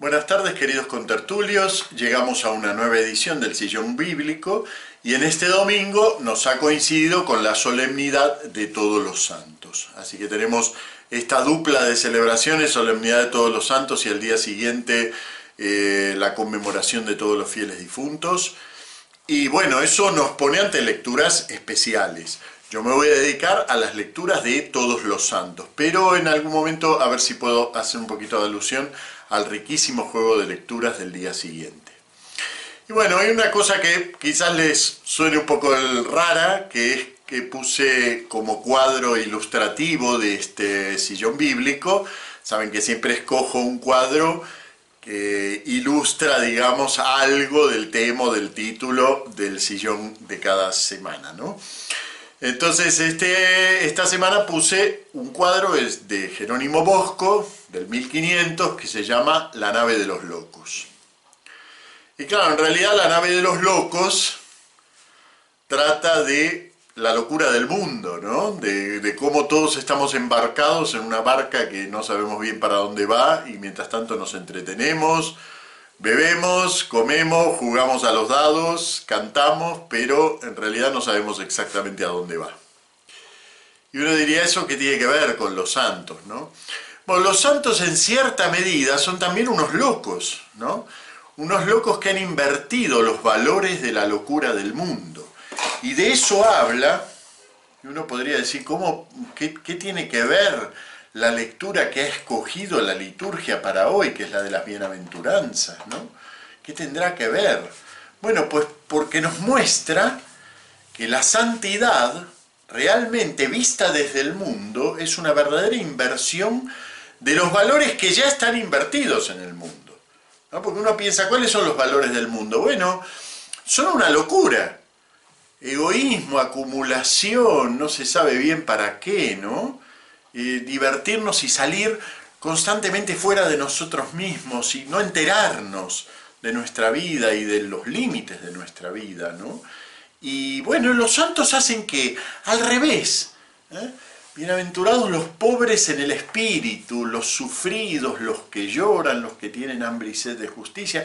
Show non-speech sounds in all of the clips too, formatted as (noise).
Buenas tardes queridos contertulios, llegamos a una nueva edición del Sillón Bíblico y en este domingo nos ha coincidido con la solemnidad de todos los santos. Así que tenemos esta dupla de celebraciones, solemnidad de todos los santos y al día siguiente eh, la conmemoración de todos los fieles difuntos. Y bueno, eso nos pone ante lecturas especiales. Yo me voy a dedicar a las lecturas de todos los santos, pero en algún momento a ver si puedo hacer un poquito de alusión al riquísimo juego de lecturas del día siguiente. Y bueno, hay una cosa que quizás les suene un poco rara, que es que puse como cuadro ilustrativo de este sillón bíblico. Saben que siempre escojo un cuadro que ilustra, digamos, algo del tema, del título del sillón de cada semana, ¿no? Entonces, este, esta semana puse un cuadro de Jerónimo Bosco, del 1500, que se llama La nave de los locos. Y claro, en realidad la nave de los locos trata de la locura del mundo, ¿no? De, de, cómo todos estamos embarcados en una barca que no sabemos bien para dónde va y mientras tanto nos entretenemos, Bebemos, comemos, jugamos a los dados, cantamos, pero en realidad no sabemos exactamente a dónde va. Y uno diría eso que tiene que ver con los santos, ¿no? Bueno, los santos en cierta medida son también unos locos, ¿no? Unos locos que han invertido los valores de la locura del mundo. Y de eso habla, y uno podría decir, ¿cómo, qué, qué tiene que ver la lectura que ha escogido la liturgia para hoy, que es la de las bienaventuranzas, ¿no? ¿Qué tendrá que ver? Bueno, pues porque nos muestra que la santidad, realmente vista desde el mundo, es una verdadera inversión de los valores que ya están invertidos en el mundo. ¿no? Porque uno piensa, ¿cuáles son los valores del mundo? Bueno, son una locura. Egoísmo, acumulación, no se sabe bien para qué, ¿no? Divertirnos y salir constantemente fuera de nosotros mismos y no enterarnos de nuestra vida y de los límites de nuestra vida, ¿no? Y bueno, los santos hacen que, al revés, ¿eh? bienaventurados los pobres en el espíritu, los sufridos, los que lloran, los que tienen hambre y sed de justicia,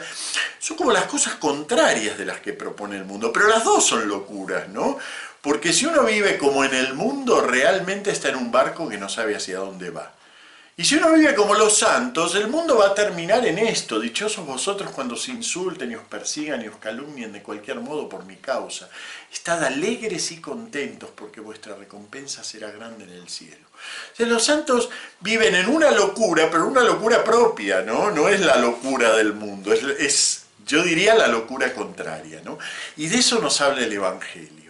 son como las cosas contrarias de las que propone el mundo, pero las dos son locuras, ¿no? Porque si uno vive como en el mundo, realmente está en un barco que no sabe hacia dónde va. Y si uno vive como los santos, el mundo va a terminar en esto. Dichosos vosotros cuando os insulten y os persigan y os calumnien de cualquier modo por mi causa. Estad alegres y contentos porque vuestra recompensa será grande en el cielo. los santos viven en una locura, pero una locura propia, ¿no? No es la locura del mundo, es, es yo diría la locura contraria, ¿no? Y de eso nos habla el Evangelio.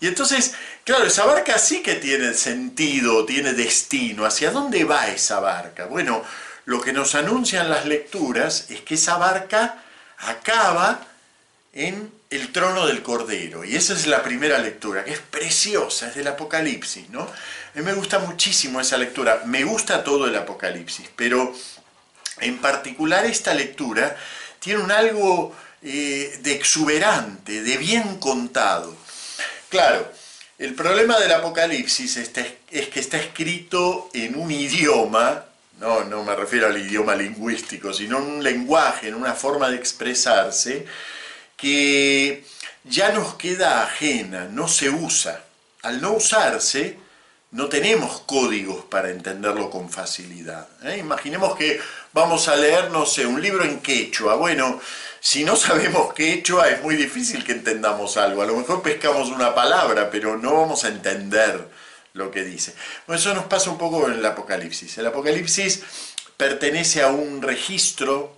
Y entonces, claro, esa barca sí que tiene sentido, tiene destino. ¿Hacia dónde va esa barca? Bueno, lo que nos anuncian las lecturas es que esa barca acaba en el trono del Cordero. Y esa es la primera lectura, que es preciosa, es del Apocalipsis, ¿no? A mí me gusta muchísimo esa lectura, me gusta todo el Apocalipsis, pero en particular esta lectura tiene un algo eh, de exuberante, de bien contado. Claro, el problema del Apocalipsis es que está escrito en un idioma, no, no me refiero al idioma lingüístico, sino en un lenguaje, en una forma de expresarse, que ya nos queda ajena, no se usa. Al no usarse, no tenemos códigos para entenderlo con facilidad. ¿eh? Imaginemos que vamos a leer, no sé, un libro en quechua. Bueno, si no sabemos quechua es muy difícil que entendamos algo. A lo mejor pescamos una palabra, pero no vamos a entender lo que dice. Bueno, eso nos pasa un poco en el Apocalipsis. El Apocalipsis pertenece a un registro,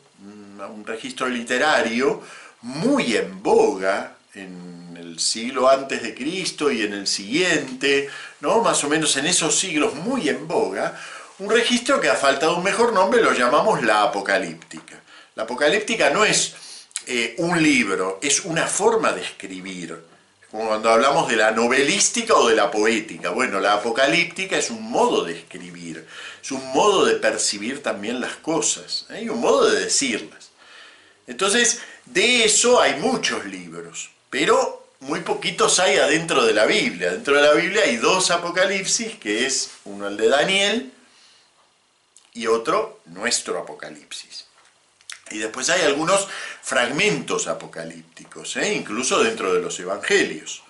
a un registro literario muy en boga en el siglo antes de Cristo y en el siguiente, ¿no? más o menos en esos siglos muy en boga, un registro que a falta de un mejor nombre lo llamamos la apocalíptica. La apocalíptica no es eh, un libro, es una forma de escribir. Como cuando hablamos de la novelística o de la poética. Bueno, la apocalíptica es un modo de escribir, es un modo de percibir también las cosas ¿eh? y un modo de decirlas. Entonces, de eso hay muchos libros, pero muy poquitos hay adentro de la Biblia. Dentro de la Biblia hay dos apocalipsis, que es uno el de Daniel y otro nuestro apocalipsis. Y después hay algunos fragmentos apocalípticos, ¿eh? incluso dentro de los evangelios.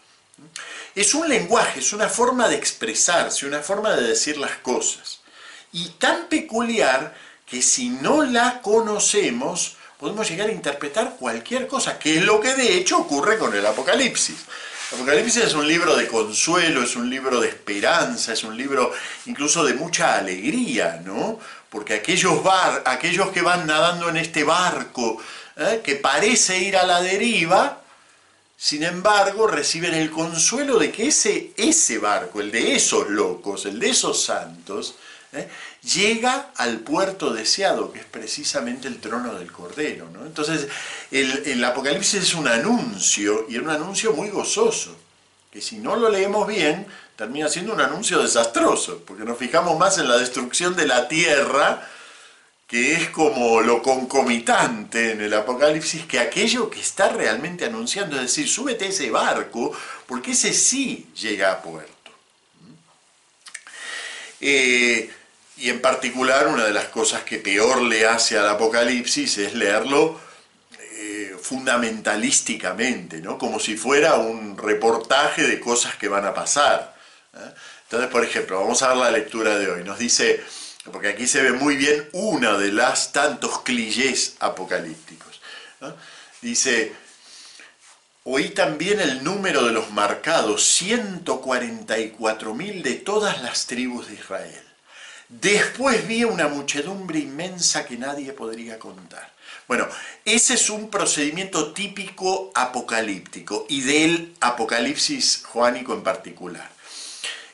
Es un lenguaje, es una forma de expresarse, una forma de decir las cosas. Y tan peculiar que si no la conocemos, podemos llegar a interpretar cualquier cosa, que es lo que de hecho ocurre con el Apocalipsis. Apocalipsis es un libro de consuelo, es un libro de esperanza, es un libro incluso de mucha alegría, ¿no? Porque aquellos, bar, aquellos que van nadando en este barco, ¿eh? que parece ir a la deriva, sin embargo reciben el consuelo de que ese, ese barco, el de esos locos, el de esos santos, ¿eh? Llega al puerto deseado, que es precisamente el trono del Cordero. Entonces, el, Apocalipsis es un anuncio, y es un anuncio muy gozoso, que si no lo leemos bien, termina siendo un anuncio desastroso, porque nos fijamos más en la destrucción de la tierra, que es como lo concomitante en el Apocalipsis, que aquello que está realmente anunciando, es decir, súbete a ese barco, porque ese sí llega a puerto. Eh, y en particular una de las cosas que peor le hace al Apocalipsis es leerlo eh, fundamentalísticamente, ¿no? como si fuera un reportaje de cosas que van a pasar. ¿eh? Entonces, por ejemplo, vamos a ver la lectura de hoy. Nos dice, porque aquí se ve muy bien una de las tantos clichés apocalípticos. Dice, oí también el número de los marcados, 144.000 de todas las tribus de Israel. Después vi una muchedumbre inmensa que nadie podría contar. Bueno, ese es un procedimiento típico apocalíptico y del apocalipsis joánico en particular.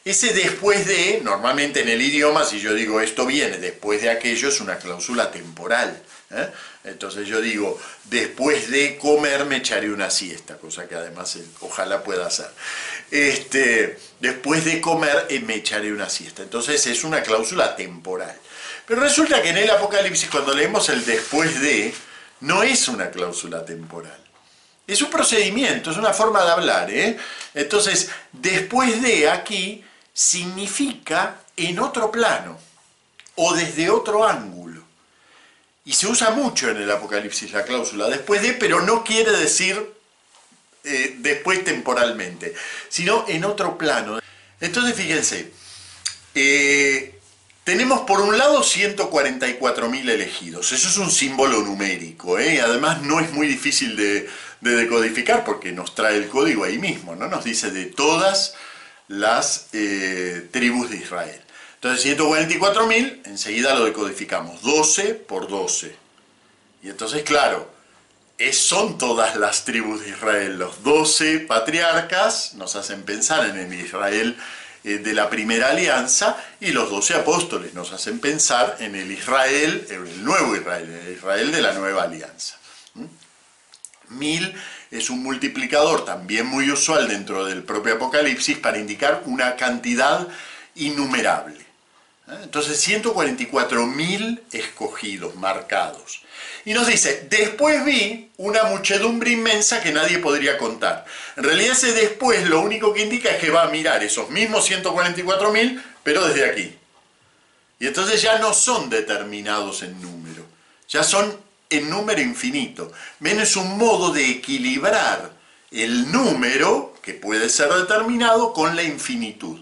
Ese después de, normalmente en el idioma, si yo digo esto viene después de aquello, es una cláusula temporal. ¿eh? Entonces yo digo, después de comer me echaré una siesta, cosa que además eh, ojalá pueda hacer. Este, después de comer eh, me echaré una siesta. Entonces es una cláusula temporal. Pero resulta que en el Apocalipsis, cuando leemos el después de, no es una cláusula temporal. Es un procedimiento, es una forma de hablar. Entonces, después de aquí significa en otro plano o desde otro ángulo. Y se usa mucho en el Apocalipsis la cláusula después de, pero no quiere decir eh, después temporalmente, sino en otro plano. Entonces fíjense, eh, tenemos por un lado 144.000 elegidos, eso es un símbolo numérico, ¿eh? además no es muy difícil de, de decodificar porque nos trae el código ahí mismo, ¿no? nos dice de todas las eh, tribus de Israel. Entonces 144.000, enseguida lo decodificamos, 12 por 12. Y entonces, claro, son todas las tribus de Israel. Los 12 patriarcas nos hacen pensar en el Israel eh, de la primera alianza y los 12 apóstoles nos hacen pensar en el Israel, en el nuevo Israel, en el Israel de la nueva alianza. ¿Mm? Mil es un multiplicador también muy usual dentro del propio Apocalipsis para indicar una cantidad innumerable. ¿Eh? Entonces 144.000 escogidos, marcados. Y nos dice, después vi una muchedumbre inmensa que nadie podría contar. En realidad ese después lo único que indica es que va a mirar esos mismos 144.000, pero desde aquí. Y entonces ya no son determinados en número, ya son en número infinito. Men es un modo de equilibrar el número, que puede ser determinado, con la infinitud.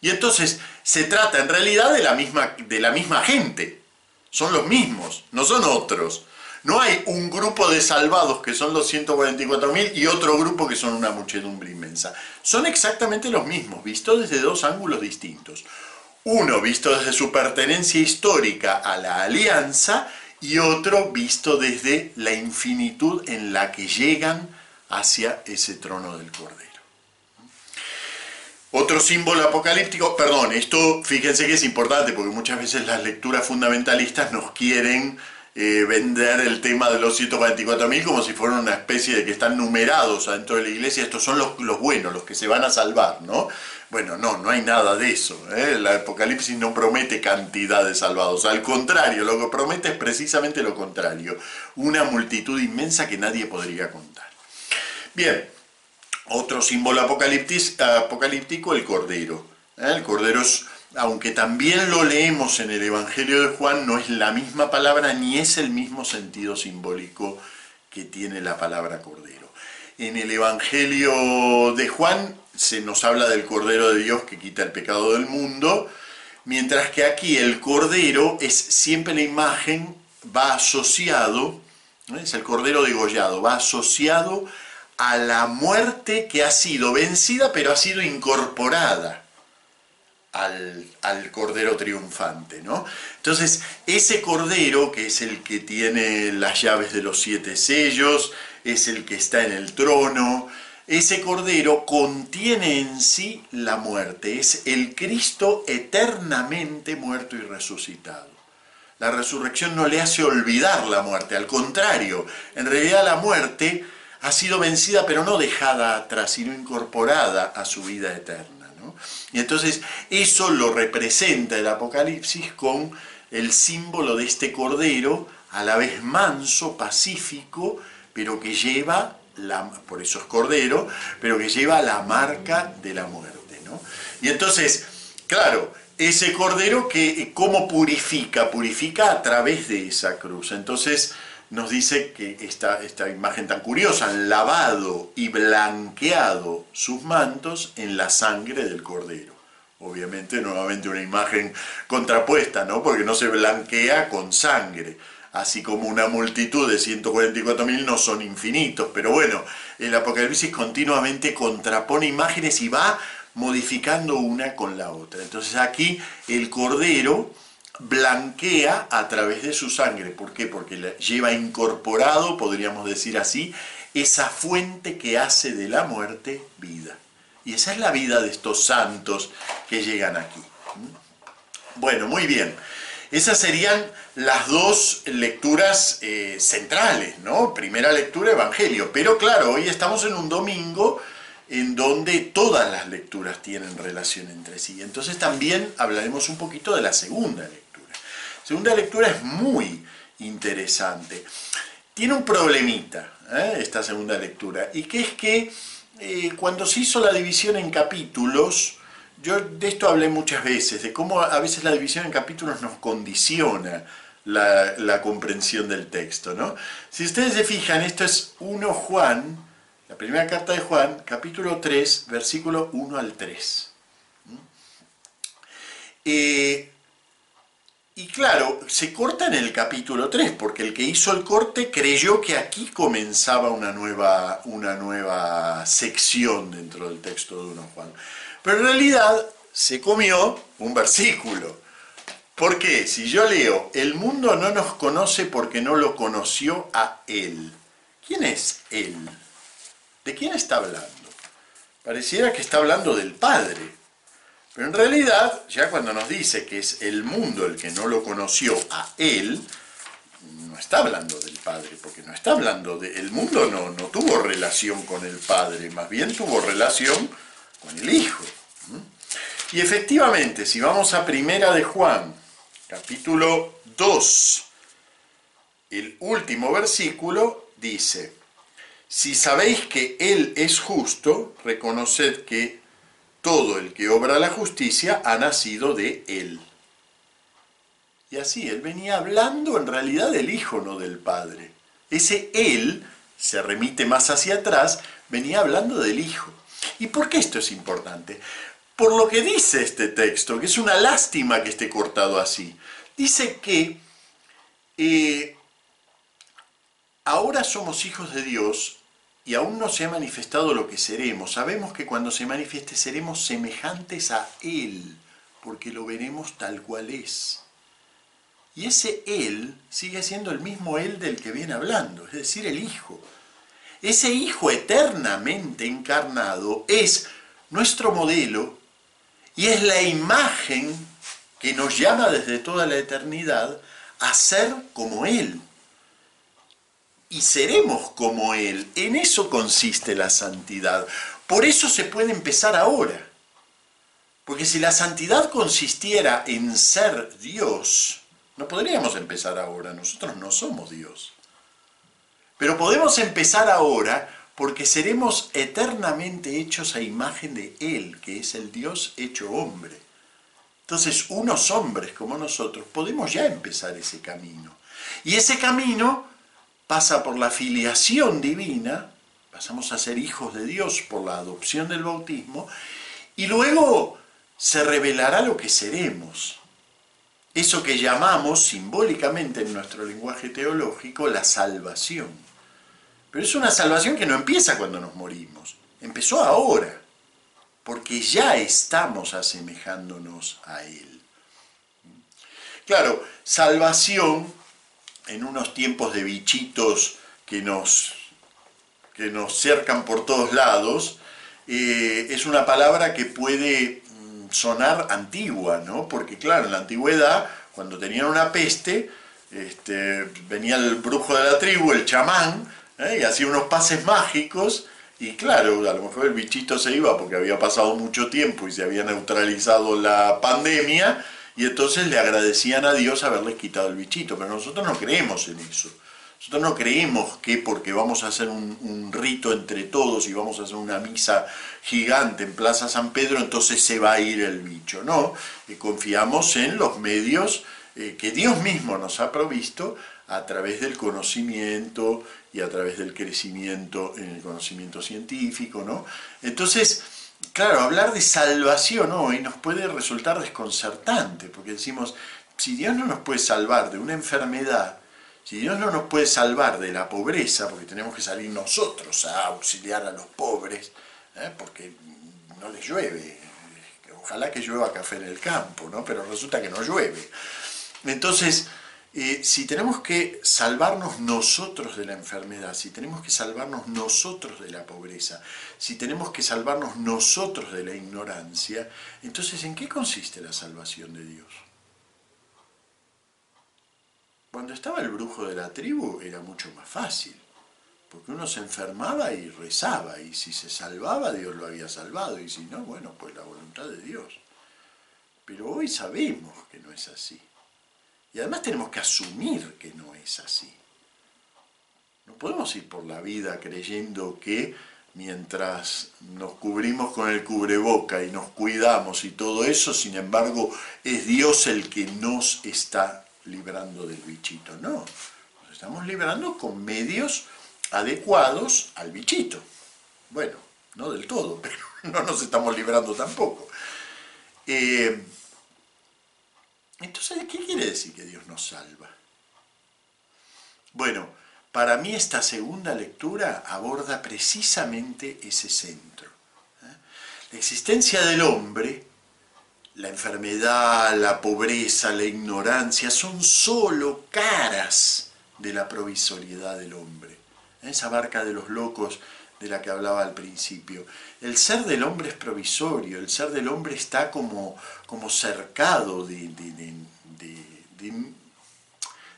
Y entonces se trata en realidad de la misma, de la misma gente. Son los mismos, no son otros. No hay un grupo de salvados que son los 144.000 y otro grupo que son una muchedumbre inmensa. Son exactamente los mismos, vistos desde dos ángulos distintos. Uno visto desde su pertenencia histórica a la alianza y otro visto desde la infinitud en la que llegan hacia ese trono del Cordero. Otro símbolo apocalíptico, perdón, esto fíjense que es importante porque muchas veces las lecturas fundamentalistas nos quieren eh, vender el tema de los 144.000 como si fueran una especie de que están numerados adentro de la iglesia, estos son los, los buenos, los que se van a salvar, ¿no? Bueno, no, no hay nada de eso. ¿eh? El Apocalipsis no promete cantidad de salvados. Al contrario, lo que promete es precisamente lo contrario. Una multitud inmensa que nadie podría contar. Bien, otro símbolo apocalíptico, el Cordero. ¿eh? El Cordero es aunque también lo leemos en el Evangelio de Juan, no es la misma palabra ni es el mismo sentido simbólico que tiene la palabra cordero. En el Evangelio de Juan se nos habla del Cordero de Dios que quita el pecado del mundo, mientras que aquí el Cordero es siempre la imagen, va asociado, es el Cordero degollado, va asociado a la muerte que ha sido vencida pero ha sido incorporada al, Cordero triunfante. ¿no? Entonces, ese Cordero, que es el que tiene las llaves de los siete sellos, es el que está en el trono, ese Cordero contiene en sí la muerte, es el Cristo eternamente muerto y resucitado. La resurrección no le hace olvidar la muerte, al contrario, en realidad la muerte ha sido vencida pero no dejada atrás, sino incorporada a su vida eterna. Y entonces eso lo representa el Apocalipsis con el símbolo de este cordero, a la vez manso, pacífico, pero que lleva, la, por eso es cordero, pero que lleva la marca de la muerte. Y entonces, claro, ese cordero que, ¿cómo purifica? Purifica a través de esa cruz. Entonces, nos dice que esta, esta imagen tan curiosa, han lavado y blanqueado sus mantos en la sangre del cordero. Obviamente, nuevamente una imagen contrapuesta, ¿no? Porque no se blanquea con sangre, así como una multitud de 144.000 no son infinitos, pero bueno, el Apocalipsis continuamente contrapone imágenes y va modificando una con la otra. Entonces aquí el cordero blanquea a través de su sangre. ¿Por qué? Porque lleva incorporado, podríamos decir así, esa fuente que hace de la muerte vida. Y esa es la vida de estos santos que llegan aquí. Bueno, muy bien. Esas serían las dos lecturas eh, centrales, ¿no? Primera lectura, Evangelio. Pero claro, hoy estamos en un domingo en donde todas las lecturas tienen relación entre sí. Entonces también hablaremos un poquito de la segunda lectura segunda lectura es muy interesante. Tiene un problemita ¿eh? esta segunda lectura, y que es que eh, cuando se hizo la división en capítulos, yo de esto hablé muchas veces, de cómo a veces la división en capítulos nos condiciona la, comprensión del texto. ¿no? Si ustedes se fijan, esto es 1 Juan, la primera carta de Juan, capítulo 3, versículo 1 al 3. Eh, y claro, se corta en el capítulo 3, porque el que hizo el corte creyó que aquí comenzaba una nueva, una nueva sección dentro del texto de 1 Juan. Pero en realidad se comió un versículo. ¿Por qué? Si yo leo, el mundo no nos conoce porque no lo conoció a Él. ¿Quién es Él? ¿De quién está hablando? Pareciera que está hablando del Padre. Pero en realidad, ya cuando nos dice que es el mundo el que no lo conoció a él, no está hablando del Padre, porque no está hablando de... El mundo no, no tuvo relación con el Padre, más bien tuvo relación con el Hijo. Y efectivamente, si vamos a Primera de Juan, capítulo 2, el último versículo dice, si sabéis que Él es justo, reconoced que todo el que obra la justicia ha nacido de él. Y así, él venía hablando en realidad del Hijo, no del Padre. Ese él se remite más hacia atrás, venía hablando del Hijo. ¿Y por qué esto es importante? Por lo que dice este texto, que es una lástima que esté cortado así. Dice que eh, ahora somos hijos de Dios y aún no se ha manifestado lo que seremos. Sabemos que cuando se manifieste seremos semejantes a Él, porque lo veremos tal cual es. Y ese Él sigue siendo el mismo Él del que viene hablando, es decir, el Hijo. Ese Hijo eternamente encarnado es nuestro modelo y es la imagen que nos llama desde toda la eternidad a ser como Él y seremos como Él. En eso consiste la santidad. Por eso se puede empezar ahora. Porque si la santidad consistiera en ser Dios, no podríamos empezar ahora. Nosotros no somos Dios. Pero podemos empezar ahora porque seremos eternamente hechos a imagen de Él, que es el Dios hecho hombre. Entonces, unos hombres como nosotros podemos ya empezar ese camino. Y ese camino pasa por la filiación divina, pasamos a ser hijos de Dios por la adopción del bautismo, y luego se revelará lo que seremos. Eso que llamamos simbólicamente en nuestro lenguaje teológico la salvación. Pero es una salvación que no empieza cuando nos morimos, empezó ahora, porque ya estamos asemejándonos a Él. Claro, salvación en unos tiempos de bichitos que nos, que nos cercan por todos lados, eh, es una palabra que puede mm, sonar antigua, ¿no? Porque claro, en la antigüedad, cuando tenían una peste, este, venía el brujo de la tribu, el chamán, ¿eh? y hacía unos pases mágicos, y claro, a lo mejor el bichito se iba porque había pasado mucho tiempo y se había neutralizado la pandemia, y entonces le agradecían a Dios haberles quitado el bichito, pero nosotros no creemos en eso. Nosotros no creemos que porque vamos a hacer un, rito entre todos y vamos a hacer una misa gigante en Plaza San Pedro, entonces se va a ir el bicho. No, confiamos en los medios eh, que Dios mismo nos ha provisto a través del conocimiento y a través del crecimiento en el conocimiento científico. ¿no? Entonces, claro, hablar de salvación hoy nos puede resultar desconcertante, porque decimos, si Dios no nos puede salvar de una enfermedad, si Dios no nos puede salvar de la pobreza, porque tenemos que salir nosotros a auxiliar a los pobres, ¿eh? porque no les llueve, ojalá que llueva café en el campo, ¿no? pero resulta que no llueve. Entonces, eh, si tenemos que salvarnos nosotros de la enfermedad, si tenemos que salvarnos nosotros de la pobreza, si tenemos que salvarnos nosotros de la ignorancia, entonces ¿en qué consiste la salvación de Dios? Cuando estaba el brujo de la tribu era mucho más fácil, porque uno se enfermaba y rezaba, y si se salvaba, Dios lo había salvado, y si no, bueno, pues la voluntad de Dios. Pero hoy sabemos que no es así. Y además tenemos que asumir que no es así. No podemos ir por la vida creyendo que mientras nos cubrimos con el cubreboca y nos cuidamos y todo eso, sin embargo, es Dios el que nos está librando del bichito. No, nos estamos librando con medios adecuados al bichito. Bueno, no del todo, (laughs) pero no nos estamos librando tampoco. Eh, entonces, ¿qué quiere decir que Dios nos salva? Bueno, para mí esta segunda lectura aborda precisamente ese centro. ¿eh? La existencia del hombre, la enfermedad, la pobreza, la ignorancia, son solo caras de la provisoriedad del hombre. ¿eh? Esa barca de los locos de la que hablaba al principio. El ser del hombre es provisorio, el ser del hombre está como, como cercado de, de,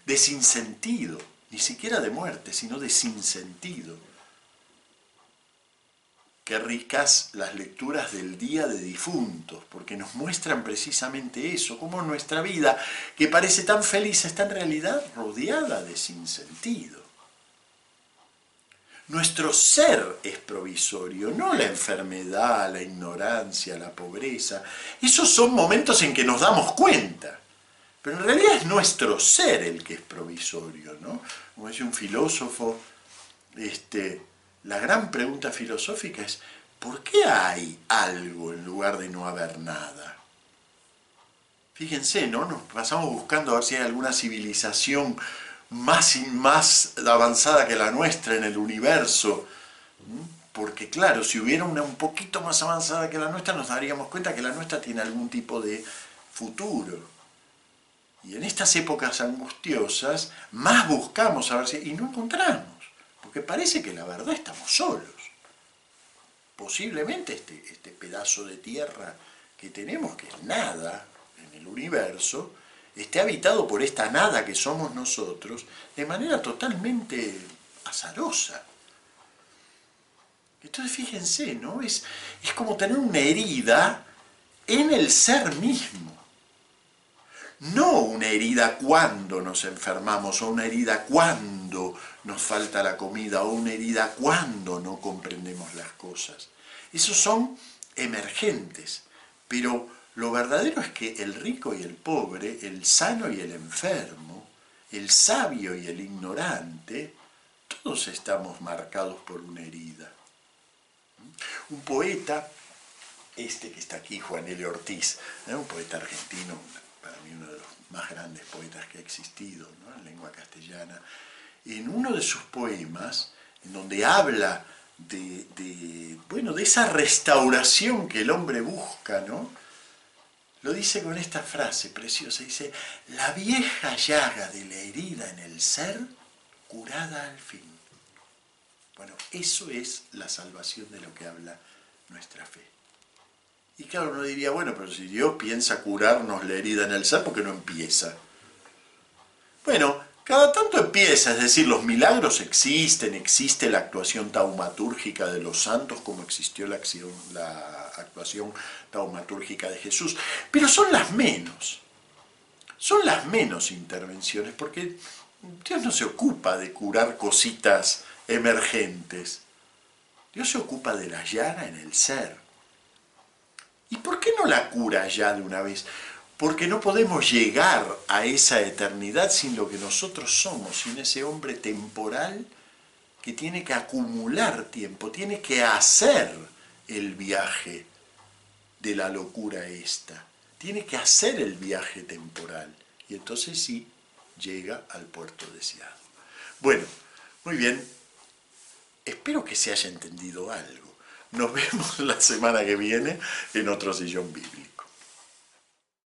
de, sinsentido, ni siquiera de muerte, sino de sinsentido. Qué ricas las lecturas del Día de Difuntos, porque nos muestran precisamente eso, cómo nuestra vida, que parece tan feliz, está en realidad rodeada de sinsentido. Nuestro ser es provisorio, no la enfermedad, la ignorancia, la pobreza. Esos son momentos en que nos damos cuenta. Pero en realidad es nuestro ser el que es provisorio, ¿no? Como dice un filósofo, este, la gran pregunta filosófica es, ¿por qué hay algo en lugar de no haber nada? Fíjense, ¿no? Nos pasamos buscando a ver si hay alguna civilización más, más avanzada que la nuestra en el universo. Porque claro, si hubiera una un poquito más avanzada que la nuestra, nos daríamos cuenta que la nuestra tiene algún tipo de futuro. Y en estas épocas angustiosas, más buscamos a ver si... y no encontramos. Porque parece que la verdad estamos solos. Posiblemente este, este pedazo de tierra que tenemos, que es nada en el universo, esté habitado por esta nada que somos nosotros de manera totalmente azarosa. Entonces fíjense, ¿no? Es, es como tener una herida en el ser mismo. No una herida cuando nos enfermamos o una herida cuando nos falta la comida o una herida cuando no comprendemos las cosas. Esos son emergentes, pero Lo verdadero es que el rico y el pobre, el sano y el enfermo, el sabio y el ignorante, todos estamos marcados por una herida. Un poeta, este que está aquí, Juan L. Ortiz, un poeta argentino, para mí uno de los más grandes poetas que ha existido en lengua castellana, en uno de sus poemas, en donde habla de, bueno, de esa restauración que el hombre busca, ¿no? Lo dice con esta frase preciosa, dice, la vieja llaga de la herida en el ser, curada al fin. Bueno, eso es la salvación de lo que habla nuestra fe. Y claro, uno diría, bueno, pero si Dios piensa curarnos la herida en el ser, ¿por qué no empieza? Bueno, cada tanto empieza, es decir, los milagros existen, existe la actuación taumatúrgica de los santos como existió la, la actuación taumatúrgica de Jesús, pero son las menos, son las menos intervenciones, porque Dios no se ocupa de curar cositas emergentes, Dios se ocupa de la llaga en el ser. ¿Y por qué no la cura ya de una vez? porque no podemos llegar a esa eternidad sin lo que nosotros somos, sin ese hombre temporal que tiene que acumular tiempo, tiene que hacer el viaje de la locura esta, tiene que hacer el viaje temporal y entonces sí llega al puerto deseado. Bueno, muy bien, espero que se haya entendido algo. Nos (laughs) vemos la semana que viene en otro sillón bíblico.